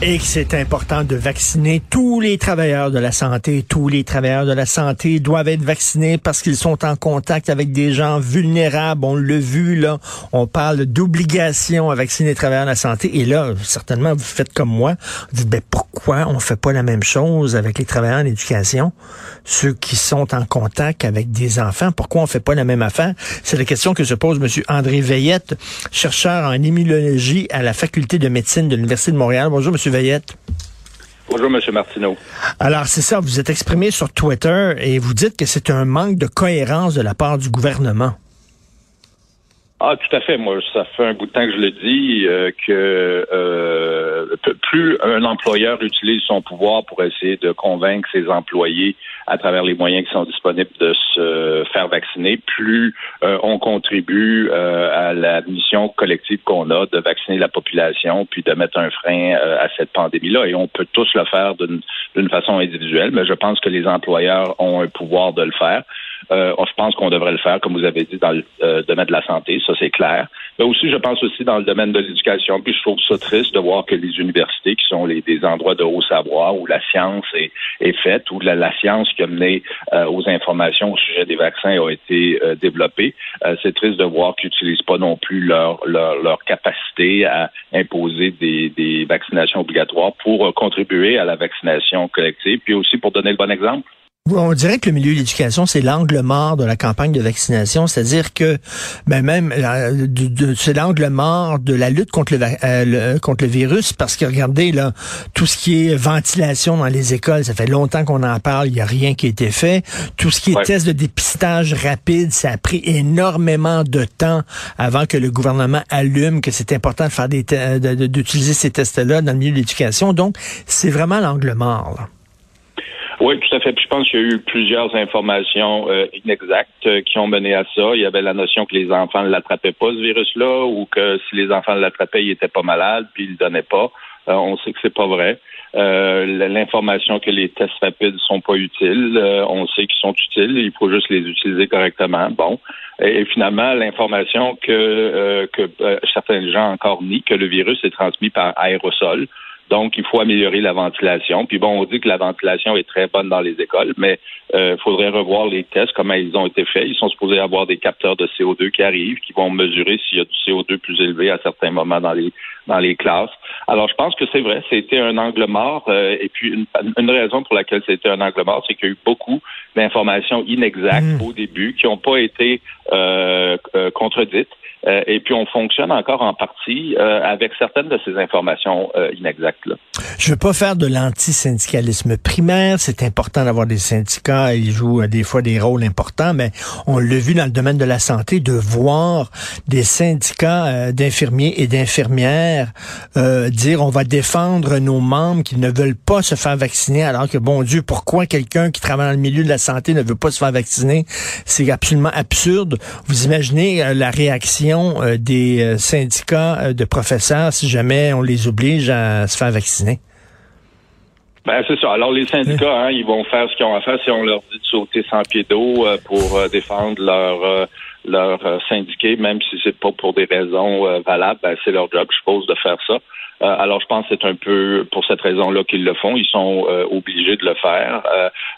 Et que c'est important de vacciner tous les travailleurs de la santé. Tous les travailleurs de la santé doivent être vaccinés parce qu'ils sont en contact avec des gens vulnérables. On l'a vu, là. On parle d'obligation à vacciner les travailleurs de la santé. Et là, certainement, vous faites comme moi. Vous dites, ben, pourquoi on fait pas la même chose avec les travailleurs en éducation? Ceux qui sont en contact avec des enfants? Pourquoi on fait pas la même affaire? C'est la question que se pose M. André Veillette, chercheur en immunologie à la faculté de médecine de l'Université de Montréal. Bonjour, M. Veillette. Bonjour, M. Martineau. Alors, c'est ça, vous êtes exprimé sur Twitter et vous dites que c'est un manque de cohérence de la part du gouvernement. Ah, tout à fait. Moi, ça fait un bout de temps que je le dis euh, que euh, plus un employeur utilise son pouvoir pour essayer de convaincre ses employés à travers les moyens qui sont disponibles de se faire vacciner, plus euh, on contribue euh, à la mission collective qu'on a de vacciner la population, puis de mettre un frein euh, à cette pandémie-là. Et on peut tous le faire d'une façon individuelle, mais je pense que les employeurs ont un pouvoir de le faire. Euh, je pense qu'on devrait le faire, comme vous avez dit, dans le euh, domaine de la santé, ça c'est clair. Mais aussi, je pense aussi dans le domaine de l'éducation. Puis je trouve ça triste de voir que les universités, qui sont des endroits de haut savoir où la science est, faite, où la, science qui a mené euh, aux informations au sujet des vaccins a été développée, c'est triste de voir qu'ils n'utilisent pas non plus leur, capacité à imposer des vaccinations obligatoires pour contribuer à la vaccination collective, puis aussi pour donner le bon exemple. On dirait que le milieu de l'éducation, c'est l'angle mort de la campagne de vaccination, c'est-à-dire que ben même euh, c'est l'angle mort de la lutte contre le, euh, le, contre le virus, parce que regardez là, tout ce qui est ventilation dans les écoles, ça fait longtemps qu'on en parle, il n'y a rien qui a été fait. Tout ce qui est ouais. test de dépistage rapide, ça a pris énormément de temps avant que le gouvernement allume que c'est important de faire des d'utiliser ces tests-là dans le milieu de l'éducation. Donc, c'est vraiment l'angle mort. Là. Oui, tout à fait. Puis je pense qu'il y a eu plusieurs informations euh, inexactes euh, qui ont mené à ça. Il y avait la notion que les enfants ne l'attrapaient pas, ce virus-là, ou que si les enfants l'attrapaient, ils n'étaient pas malades, puis ils ne le donnaient pas. Euh, on sait que c'est pas vrai. L'information que les tests rapides sont pas utiles, on sait qu'ils sont utiles, il faut juste les utiliser correctement. Bon. Et, et finalement, l'information que, que certains gens encore nient que le virus est transmis par aérosol. Donc, il faut améliorer la ventilation. Puis bon, on dit que la ventilation est très bonne dans les écoles, mais il euh, faudrait revoir les tests, comment ils ont été faits. Ils sont supposés avoir des capteurs de CO2 qui arrivent, qui vont mesurer s'il y a du CO2 plus élevé à certains moments dans les dans les classes. Alors, je pense que c'est vrai, c'était un angle mort. Euh, et puis, une, une, raison pour laquelle c'était un angle mort, c'est qu'il y a eu beaucoup d'informations inexactes mmh. au début qui n'ont pas été euh, contredites. Euh, et puis on fonctionne encore en partie avec certaines de ces informations euh, inexactes. Là. Je veux pas faire de l'antisyndicalisme primaire. C'est important d'avoir des syndicats. Ils jouent des fois des rôles importants, mais on l'a vu dans le domaine de la santé, de voir des syndicats d'infirmiers et d'infirmières dire on va défendre nos membres qui ne veulent pas se faire vacciner, alors que bon Dieu, pourquoi quelqu'un qui travaille dans le milieu de la santé ne veut pas se faire vacciner? C'est absolument absurde. Vous imaginez la réaction des syndicats de professeurs si jamais on les oblige à se faire vacciner? Ben, c'est ça. Alors, les syndicats, hein, ils vont faire ce qu'ils ont à faire si on leur dit de sauter sans pied d'eau euh, pour euh, défendre leur, euh, leur syndiqué, même si c'est pas pour des raisons valables, ben, c'est leur job, je suppose, de faire ça. Euh, alors, je pense que c'est un peu pour cette raison-là qu'ils le font. Ils sont euh, obligés de le faire.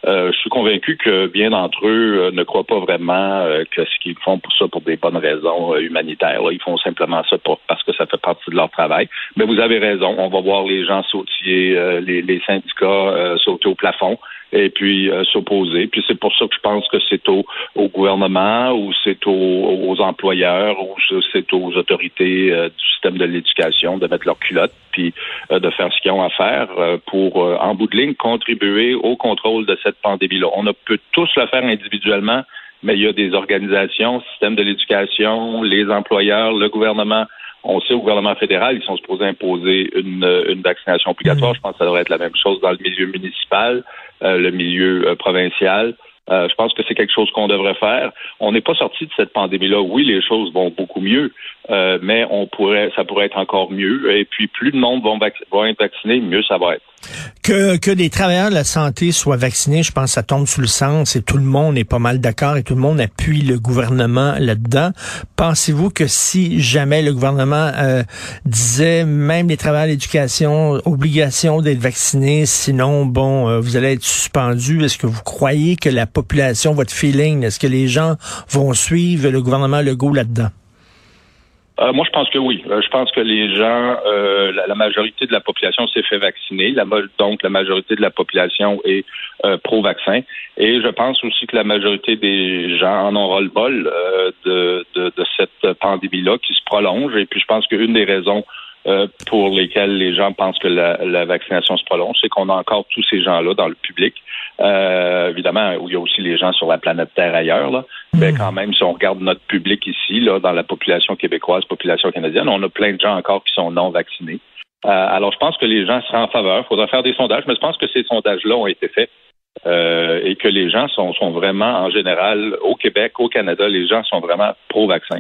Euh, je suis convaincu que bien d'entre eux ne croient pas vraiment que ce qu'ils font pour ça pour des bonnes raisons humanitaires. Là. Ils font simplement ça parce que ça fait partie de leur travail. Mais vous avez raison. On va voir les gens sautiller, les, syndicats sauter au plafond. Et puis euh, s'opposer. Puis c'est pour ça que je pense que c'est au, au gouvernement ou c'est aux, employeurs ou c'est aux autorités euh, du système de l'éducation de mettre leur culotte puis euh, de faire ce qu'ils ont à faire pour, en bout de ligne, contribuer au contrôle de cette pandémie-là. On a peut tous le faire individuellement, mais il y a des organisations, système de l'éducation, les employeurs, le gouvernement on sait au gouvernement fédéral, ils sont supposés imposer une, une vaccination obligatoire. Mm. Je pense que ça devrait être la même chose dans le milieu municipal, euh, le milieu euh, provincial. Euh, je pense que c'est quelque chose qu'on devrait faire. On n'est pas sorti de cette pandémie-là. Oui, les choses vont beaucoup mieux, mais on pourrait, ça pourrait être encore mieux. Et puis, plus de monde vont, vont être vaccinés, mieux ça va être. Que, que les travailleurs de la santé soient vaccinés, je pense que ça tombe sous le sens et tout le monde est pas mal d'accord et tout le monde appuie le gouvernement là-dedans. Pensez-vous que si jamais le gouvernement euh, disait même les travailleurs de l'éducation, obligation d'être vaccinés, sinon, bon, euh, vous allez être suspendu, est-ce que vous croyez que la population, votre feeling, est-ce que les gens vont suivre le gouvernement Legault là-dedans? Euh, moi, je pense que oui. Euh, je pense que les gens, euh, la, majorité de la population s'est fait vacciner. La, donc, la majorité de la population est pro-vaccin. Et je pense aussi que la majorité des gens en ont le bol de, de, de, cette pandémie-là qui se prolonge. Et puis, je pense qu'une des raisons pour lesquelles les gens pensent que la, la vaccination se prolonge, c'est qu'on a encore tous ces gens-là dans le public euh, évidemment, où il y a aussi les gens sur la planète Terre ailleurs, là. mais hmm. quand même, si on regarde notre public ici, là, dans la population québécoise, population canadienne, on a plein de gens encore qui sont non vaccinés. Euh, alors, je pense que les gens seraient en faveur. Il faudra faire des sondages, mais je pense que ces sondages-là ont été faits euh, et que les gens sont, sont vraiment, en général, au Québec, au Canada, les gens sont vraiment pro-vaccin.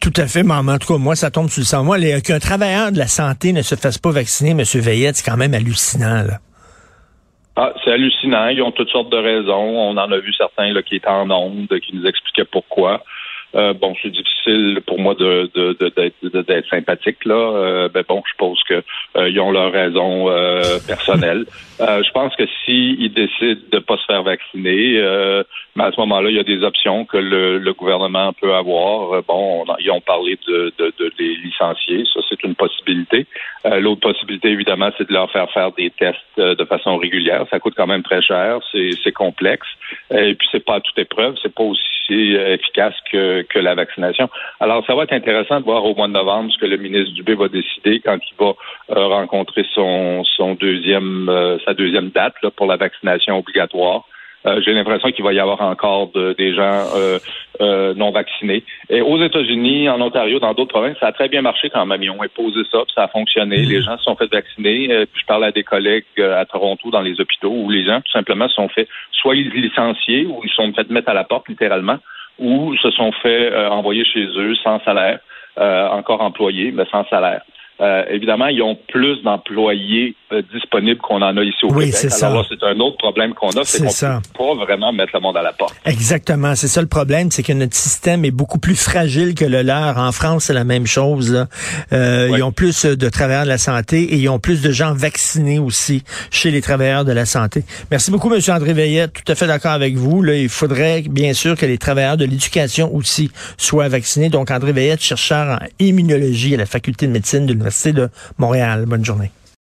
Tout à fait, mais en tout cas, moi, ça tombe sur le sang. Moi, qu'un travailleur de la santé ne se fasse pas vacciner, M. Veillette, c'est quand même hallucinant. Là. Ah, c'est hallucinant. Ils ont toutes sortes de raisons. On en a vu certains là, qui étaient en ondes, qui nous expliquaient pourquoi. Euh, bon, c'est difficile pour moi de, d'être sympathique là. Euh, ben bon, je pense que euh, ils ont leurs raisons personnelles. je pense que s'ils décident de pas se faire vacciner, mais à ce moment-là, il y a des options que le, gouvernement peut avoir. Bon, ils ont parlé de, de, de les ça c'est une possibilité. L'autre possibilité, évidemment, c'est de leur faire faire des tests de façon régulière. Ça coûte quand même très cher, c'est complexe, et puis c'est pas à toute épreuve, c'est pas aussi efficace que, que la vaccination. Alors, ça va être intéressant de voir au mois de novembre ce que le ministre Dubé va décider quand il va euh, rencontrer son, son deuxième, euh, sa deuxième date là, pour la vaccination obligatoire. Euh, j'ai l'impression qu'il va y avoir encore des gens non vaccinés. Et aux États-Unis, en Ontario, dans d'autres provinces, ça a très bien marché quand même. Ils ont imposé ça, puis ça a fonctionné. Les gens se sont fait vacciner. puis je parle à des collègues à Toronto dans les hôpitaux où les gens, tout simplement, se sont fait soit licenciés ou ils se sont fait mettre à la porte littéralement, ou se sont fait envoyer chez eux sans salaire, encore employés, mais sans salaire. Euh, évidemment, ils ont plus d'employés euh, disponibles qu'on en a ici au oui, c'est ça. c'est un autre problème qu'on a, c'est qu'on peut pas vraiment mettre le monde à la porte. Exactement, c'est ça le problème, c'est que notre système est beaucoup plus fragile que le leur. En France, c'est la même chose. Euh, Ils ont plus de travailleurs de la santé et ils ont plus de gens vaccinés aussi chez les travailleurs de la santé. Merci beaucoup, Monsieur André Veillette. Tout à fait d'accord avec vous. Là, il faudrait bien sûr que les travailleurs de l'éducation aussi soient vaccinés. Donc, André Veillette, chercheur en immunologie à la faculté de médecine de l'Université de Montréal. Bonne journée.